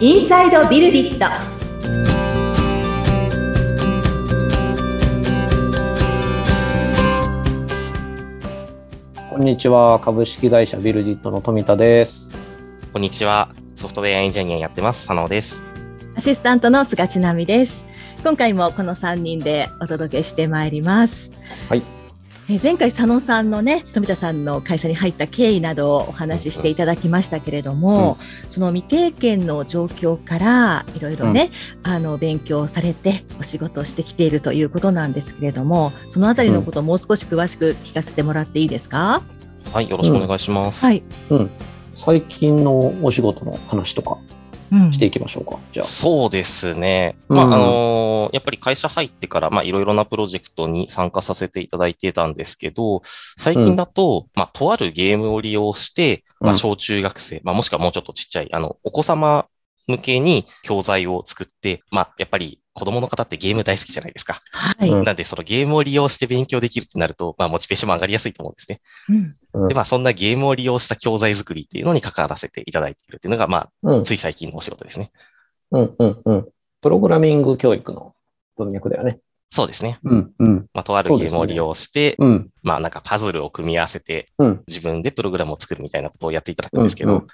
インサイドビルディットこんにちは。株式会社ビルディットの富田です。こんにちは。ソフトウェアエンジニアやってます。佐野です。アシスタントの菅千奈美です今回もこの3人でお届けしてまいりますはいえー前回佐野さんのね富田さんの会社に入った経緯などをお話ししていただきましたけれども、その未経験の状況からいろいろね、あの勉強されてお仕事をしてきているということなんですけれどもそのあたりのことをもう少し詳しく聞かせてもらっていいですか、はい。よろしくお願いします。はい、うん。最近のお仕事の話とかうんしていきましょうか。じゃあ。そうですね。うんまあ、あのーやっぱり会社入ってから、まあ、いろいろなプロジェクトに参加させていただいてたんですけど、最近だと、まあ、とあるゲームを利用して、まあ、うん小中学生、まあ、もしくはもうちょっとちっちゃい、あの、お子様向けに教材を作って、まあ、やっぱり子供の方ってゲーム大好きじゃないですか。はい、うんなんで、そのゲームを利用して勉強できるってなると、まあ、モチベーションも上がりやすいと思うんですね。うんうんで、まあ、そんなゲームを利用した教材作りっていうのに関わらせていただいているっていうのが、まあ、うん。つい最近のお仕事ですね。うん。うん。うん。プログラミング教育の文脈だよね。そうですね。うん。うん。まあ、とあるゲームを利用して、うん。まあ、なんかパズルを組み合わせて、うん。自分でプログラムを作るみたいなことをやっていただくんですけど、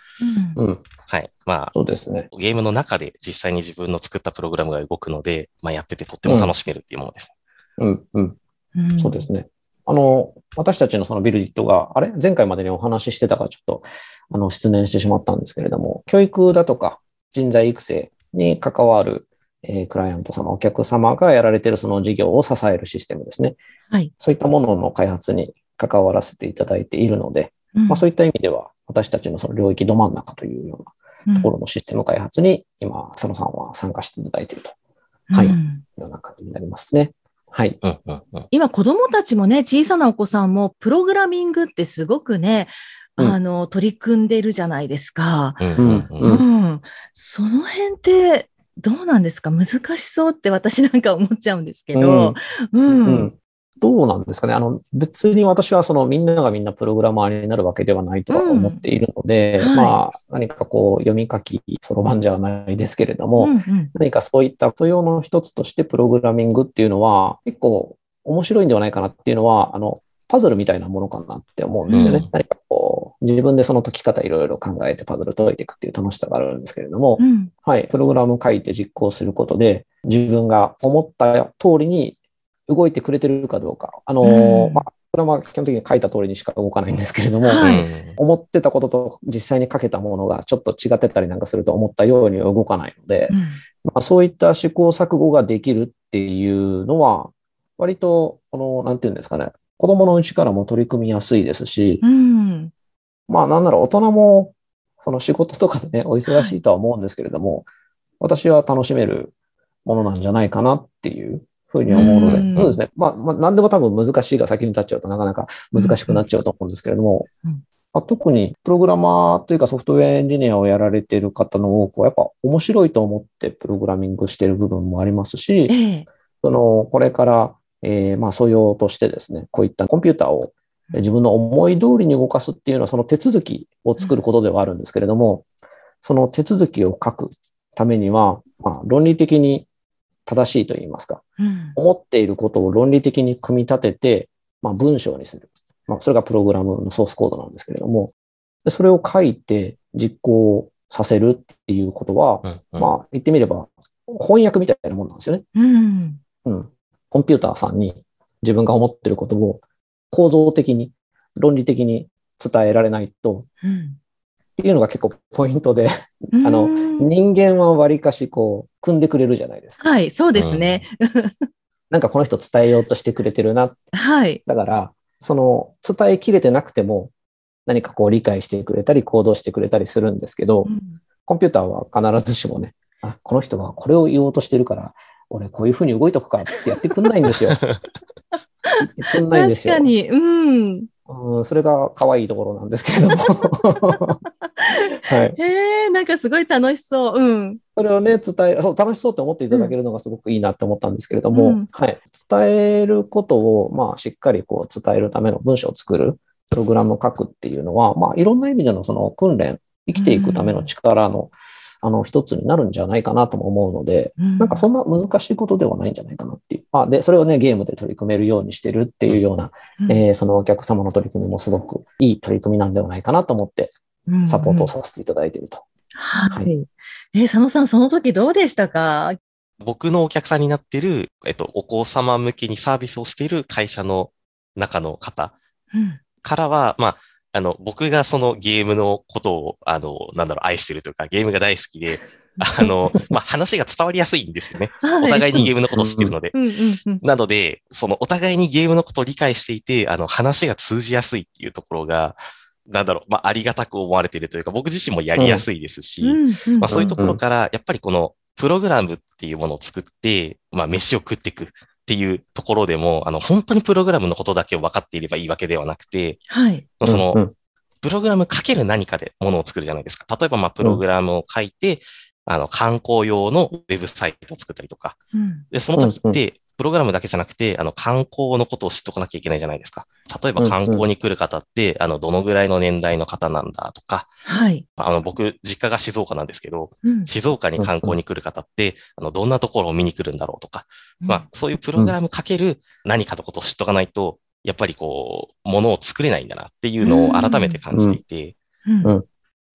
うんうん。はい。まそうですね。あ、ゲームの中で実際に自分の作ったプログラムが動くので、まあ、やっててとっても楽しめるっていうものです。うん。うん。うんそうですね。あの、私たちのそのビルディットが、あれ？前回までにお話ししてたからちょっと、あの、失念してしまったんですけれども、教育だとか人材育成に関わる、えークライアント様、お客様がやられているその事業を支えるシステムですね。はい。そういったものの開発に関わらせていただいているので、まあそういった意味では、私たちのその領域ど真ん中というようなところのシステム開発に、今、佐野さんは参加していただいているとはいうんいうような感じになりますね。はい。うん、うん、うん。今子供たちもね、小さなお子さんもプログラミングってすごくね、うんあの、取り組んでるじゃないですか。うん、ううんん、ううん。ん。その辺ってどうなんですか？難しそうって私なんか思っちゃうんですけど。うん。うんどうなんですかね？あの、別に私はそのみんながみんなプログラマーになるわけではないとは思っているので、うんはいまあ、何かこう、読み書き、そろばんじゃないですけれども、うんうん何かそういった素養の一つとしてプログラミングっていうのは、結構面白いんではないかなっていうのは、あの、パズルみたいなものかなって思うんですよね。うん何かこう、自分でその解き方いろいろ考えてパズル解いていくっていう楽しさがあるんですけれども、うん。はい、プログラム書いて実行することで、自分が思った通りに動いてくれてるかどうか。あのーうん。まあ、これは基本的に書いた通りにしか動かないんですけれども、はい。思ってたことと実際に書けたものがちょっと違ってたりなんかすると思ったようには動かないので、うん。まあ、そういった試行錯誤ができるっていうのは、割と、この、なんていうんですかね、子供のうちからも取り組みやすいですし、うんまあなんなら大人も、その仕事とかでね、お忙しいとは思うんですけれども、私は楽しめるものなんじゃないかなっていうふうに思うので、うん。そうですね。まあ、まあ、何でも多分難しいが先に立っちゃうとなかなか難しくなっちゃうと思うんですけれども、うん。まあ、特にプログラマーというかソフトウェアエンジニアをやられている方の多くは、やっぱ面白いと思ってプログラミングしている部分もありますし、ええ。その、これから、えーまあ、素養としてですね、こういったコンピューターをえー自分の思い通りに動かすっていうのは、その手続きを作ることではあるんですけれども、その手続きを書くためには、まあ、論理的に正しいと言いますか、うん思っていることを論理的に組み立てて、まあ、文章にする。まあ、それがプログラムのソースコードなんですけれども、でそれを書いて実行させるっていうことは、うん、うん。まあ、言ってみれば翻訳みたいなもんなんですよね。うんうん。コンピューターさんに自分が思ってることを構造的に、論理的に伝えられないと、うんっていうのが結構ポイントで、あのうん人間はわりかしこう、組んでくれるじゃないですか。はい、そうですね。なんかこの人伝えようとしてくれてるな。はい。だから、その伝えきれてなくても、何かこう理解してくれたり行動してくれたりするんですけど、うんコンピューターは必ずしもね、あ、この人はこれを言おうとしてるから、俺こういうふうに動いとくかってやってくんないんですよ。確かに。うん。うん、それが可愛いところなんですけれども。はい。へえ、なんかすごい楽しそう。うん。それをね、伝え、そう、楽しそうって思っていただけるのがすごくいいなって思ったんですけれども、うんはい。伝えることを、まあ、しっかりこう、伝えるための文章を作る、プログラムを書くっていうのは、まあ、いろんな意味でのその訓練、生きていくための力の、あの、一つになるんじゃないかなとも思うので、うんなんかそんな難しいことではないんじゃないかなっていう。あで、それをね、ゲームで取り組めるようにしてるっていうような、うんえーそのお客様の取り組みもすごくいい取り組みなんではないかなと思って、サポートをさせていただいていると。は。はいえ、佐野さん、その時どうでしたか？僕のお客さんになってる、えっと、お子様向けにサービスをしている会社の中の方うん。からは、まあ、あの、僕がそのゲームのことを、あの、なんだろう、愛してるというか、ゲームが大好きで、あの、まあ、話が伝わりやすいんですよね。お互いにゲームのことを知ってるので。なので、そのお互いにゲームのことを理解していて、あの、話が通じやすいっていうところが、なんだろう、まあ、ありがたく思われているというか、僕自身もやりやすいですし、まあ、そういうところから、やっぱりこのプログラムっていうものを作って、まあ、飯を食っていくっていうところでも、あの、本当にプログラムのことだけを分かっていればいいわけではなくて、はい。まあその、うんうんプログラムかける何かでものを作るじゃないですか。例えば、まあ、プログラムを書いて、あの、観光用のウェブサイトを作ったりとか。うんで、その時って、プログラムだけじゃなくて、あの、観光のことを知っとかなきゃいけないじゃないですか。例えば観光に来る方って、あの、どのぐらいの年代の方なんだとか、はい。あの、僕、実家が静岡なんですけど、うん。静岡に観光に来る方って、あの、どんなところを見に来るんだろうとか、まあ、そういうプログラムかける何かのことを知っとかないと、やっぱりこう、ものを作れないんだなっていうのを改めて感じていて、うん。うん。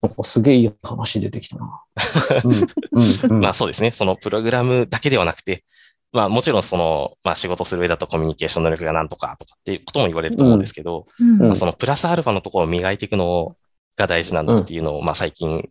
なんかすげえいい話出てきたな。うん。うん。うん。まあそうですね、そのプログラムだけではなくて、まあもちろんその、まあ仕事する上だとコミュニケーション能力がなんとかとかっていうことも言われると思うんですけど、うんうんまあそのプラスアルファのところを磨いていくのが大事なんだっていうのを、まあ最近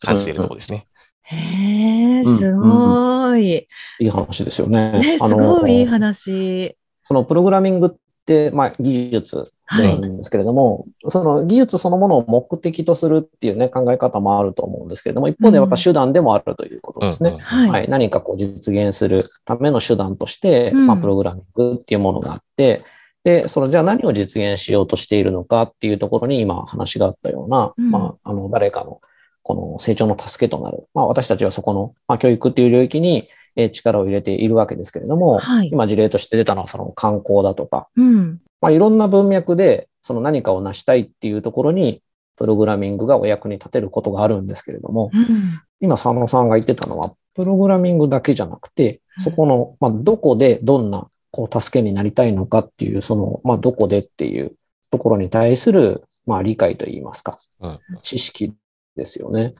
感じているところですね。へえ、すごい。いい話ですよね。ね、すごいいい話。そのプログラミングって、まあ、技術はいなんですけれども、その技術そのものを目的とするっていうね、考え方もあると思うんですけれども、一方でやっぱ手段でもあるということですね。うんうんはい。はい、何かこう実現するための手段として、うんまあ、プログラミングっていうものがあって、で、そのじゃあ何を実現しようとしているのかっていうところに今話があったような、うんまあ、あの、誰かのこの成長の助けとなる。まあ、私たちはそこの、まあ、教育っていう領域にえー力を入れているわけですけれども、はい今事例として出たのはその観光だとか、うん。まあ、いろんな文脈でその何かを成したいっていうところに、プログラミングがお役に立てることがあるんですけれども、うん。今、佐野さんが言ってたのは、プログラミングだけじゃなくてうん、そこの、まあ、どこでどんな、こう、助けになりたいのかっていう、その、まあ、どこでっていうところに対する、まあ、理解といいますか、うん知識ですよね。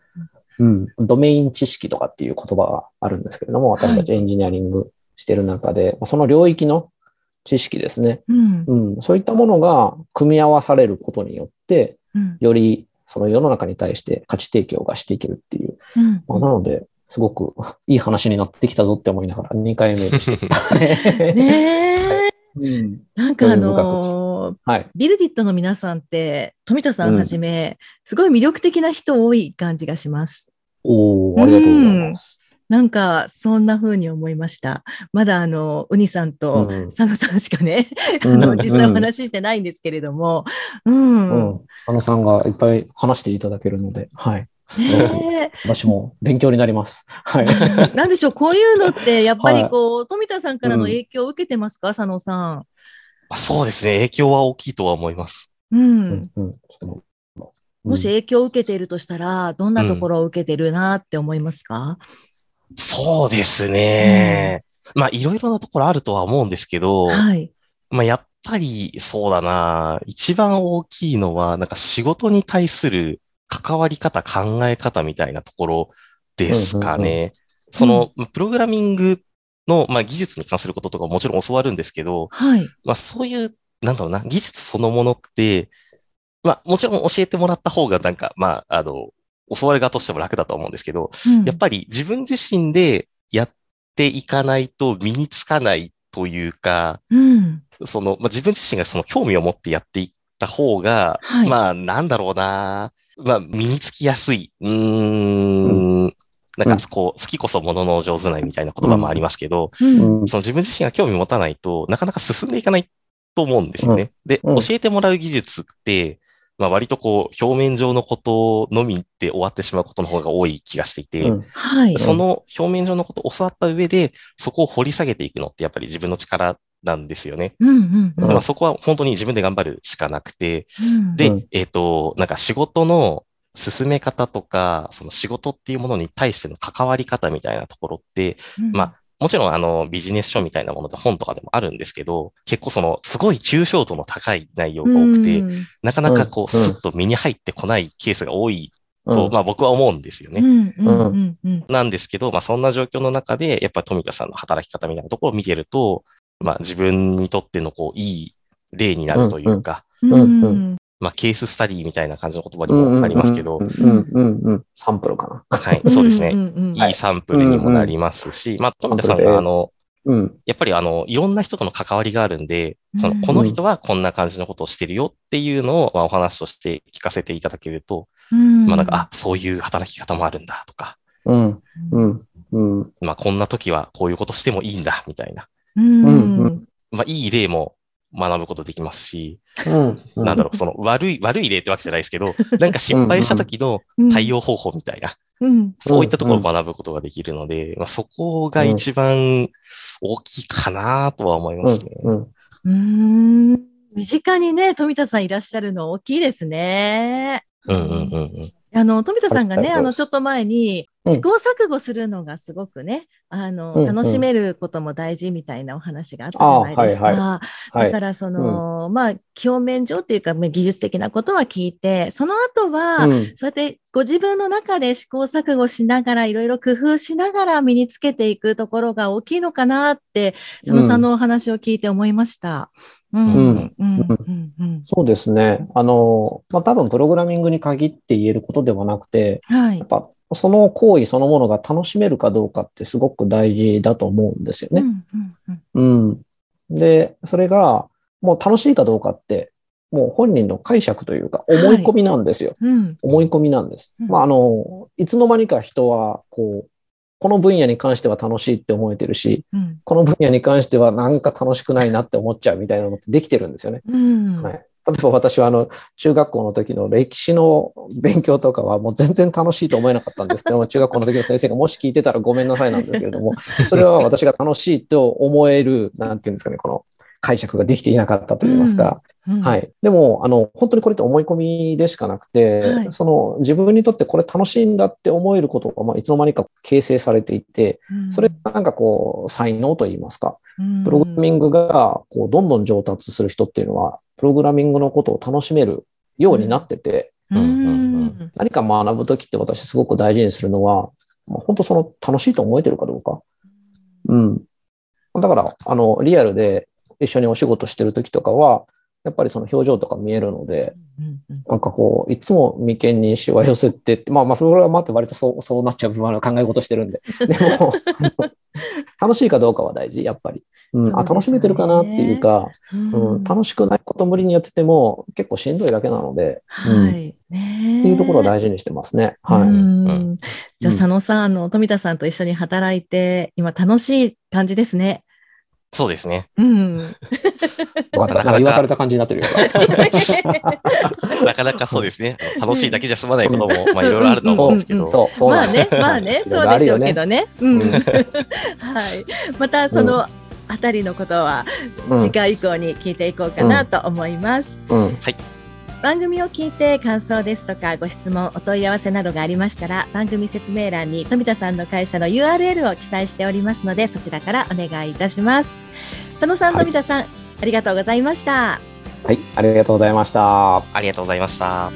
うん。ドメイン知識とかっていう言葉があるんですけれども、私たちエンジニアリングしてる中で、まあその領域の知識ですね。うん。うん。そういったものが組み合わされることによって、うん。よりその世の中に対して価値提供がしていけるっていううんまあ、なので、すごくいい話になってきたぞって思いながら2回目でした。ねえ。うんなんかあのーはい。ビルディットの皆さんって、富田さんはじめ、すごい魅力的な人多い感じがします。おー、ありがとうございます。なんか、そんな風に思いました。まだ、あの、ウニさんとうん佐野さんしかね、うん あの、実際お話ししてないんですけれども、うん。うん。あのさんがいっぱい話していただけるので、はい。ね私も勉強になります。はい。えなんでしょう、こういうのって、やっぱりはいこう、富田さんからの影響を受けてますか、佐野さん。まあそうですね、影響は大きいとは思います。うん。うんもし影響を受けているとしたら、どんなところを受けてるなって思いますか、そうですね。まあいろいろなところあるとは思うんですけど、はい。まあやっぱりそうだな、一番大きいのは、なんか仕事に対する関わり方、考え方みたいなところですかうんうんね。その、プログラミングの、まあ、技術に関することとかもちろん教わるんですけど、はい。まあそういう、なんだろうな、技術そのものって、まあもちろん教えてもらった方がなんか、まあ、あの、教わる側としても楽だと思うんですけど、うん。やっぱり自分自身でやっていかないと身につかないというか、うん。その、まあ、自分自身がその興味を持ってやっていった方が、はい。まあ、なんだろうな、まあ、身につきやすい。うーん、なんか、こう、好きこそものの上手ないみたいな言葉もありますけど、うん。うん。その自分自身が興味を持たないとなかなか進んでいかないと思うんですよね。で、うん。教えてもらう技術って、まあ、割とこう、表面上のことのみで終わってしまうことの方が多い気がしていて、うんはい。その表面上のことを教わった上で、そこを掘り下げていくのってやっぱり自分の力なんですよね。うんうんうんまあ、そこは本当に自分で頑張るしかなくて、うんで、うんえっ、と、なんか仕事の、進め方とか、その仕事っていうものに対しての関わり方みたいなところって、まあ、もちろんあのビジネス書みたいなもので本とかでもあるんですけど、結構そのすごい抽象度の高い内容が多くて、うん。なかなかこう、うんスッと身に入ってこないケースが多いうん。と、まあ僕は思うんですよね。なんですけど、まあそんな状況の中で、やっぱり富田さんの働き方みたいなところを見てると、まあ自分にとってのこう、いい例になるというか、うん。うん。うんまあケーススタディみたいな感じの言葉にもありますけどう、んうんうんうん。サンプルかな。はい、そうですね。んんんいいサンプルにもなりますし、まあ富田さんがあの、うん。やっぱりあの、いろんな人との関わりがあるんで、そうんのこの人はこんな感じのことをしてるよっていうのを、まあ、お話として聞かせていただけると、うんまあなんか、あ、そういう働き方もあるんだとか、うん。うん。うん。まあこんな時はこういうことしてもいいんだみたいな、うんうんうんまあいい例も学ぶことできますし、うん。なんだろう、その悪い、悪い例ってわけじゃないですけど、なんか失敗した時の対応方法みたいな、うんそういったところを学ぶことができるので、まあそこが一番大きいかなとは思いますね。うん。うーん身近にね、富田さんいらっしゃるの大きいですね。うんうんうんうん。あの、富田さんがね、はいあの、ちょっと前に、うん試行錯誤するのがすごくね、あの、うんうん楽しめることも大事みたいなお話があったじゃないですか。あはいはい。だから、その、まあ、表面上っていうか、まあ技術的なことは聞いて、その後は、うんそうやってご自分の中で試行錯誤しながら、いろいろ工夫しながら身につけていくところが大きいのかなって、佐野さんのお話を聞いて思いました。うん。ううんん。うん。うん。そうですね。あの、まあ、多分プログラミングに限って言えることではなくて、はいやっ。ぱその行為そのものが楽しめるかどうかってすごく大事だと思うんですよね。うん。うん。うんうん。で、それがもう楽しいかどうかって、もう本人の解釈というか思い込みなんですよ。うん。思い込みなんです。うんまあ、あの、いつの間にか人は、こう、この分野に関しては楽しいって思えてるし、うん。この分野に関してはなんか楽しくないなって思っちゃうみたいなのってできてるんですよね。うん。はい。例えば私はあの、中学校の時の歴史の勉強とかはもう全然楽しいと思えなかったんですけども、中学校の時の先生がもし聞いてたらごめんなさいなんですけれども、それは私が楽しいと思える、なんていうんですかね、この解釈ができていなかったといいますか、うん。は。い。でも、あの、本当にこれって思い込みでしかなくて、はい。その自分にとってこれ楽しいんだって思えることが、まあ、いつの間にか形成されていて、それがなんかこう、才能といいますか、プログラミングがこうどんどん上達する人っていうのは、プログラミングのことを楽しめるようになってて、うん。うんうんうん何か学ぶときって私すごく大事にするのは、まあ、本当その楽しいと思えてるかどうか。うん。だから、あの、リアルで一緒にお仕事してるときとかは、やっぱりその表情とか見えるので、なんかこう、いつも眉間にしわ寄せてって、まあまあ、プログラマーって割とそう、そうなっちゃう部分は考え事してるんで。でも、楽しいかどうかは大事、やっぱり。うん、あ、楽しめてるかなっていうか、うんうん、楽しくないこと無理にやってても結構しんどいだけなので、うんっはい。ねていうところを大事にしてますね。はい。うんじゃあ、うん佐野さん、あの、富田さんと一緒に働いて、今楽しい感じですね。そうですね。うん。よかった。なかなか言わされた感じになってるよ。なかなかそうですね。楽しいだけじゃ済まないことも、まあいろいろあると思うんですけど。そう、そうなんです、まあね、まあね、そうでしょうけどね。うん。うん はい。また、そのあたりのことは、うん次回以降に聞いていこうかなと思います。うん。番組を聞いて感想ですとかご質問お問い合わせなどがありましたら番組説明欄に富田さんの会社の URL を記載しておりますのでそちらからお願いいたします佐野さん、はい富田さんありがとうございましたはい、ありがとうございました。ありがとうございました。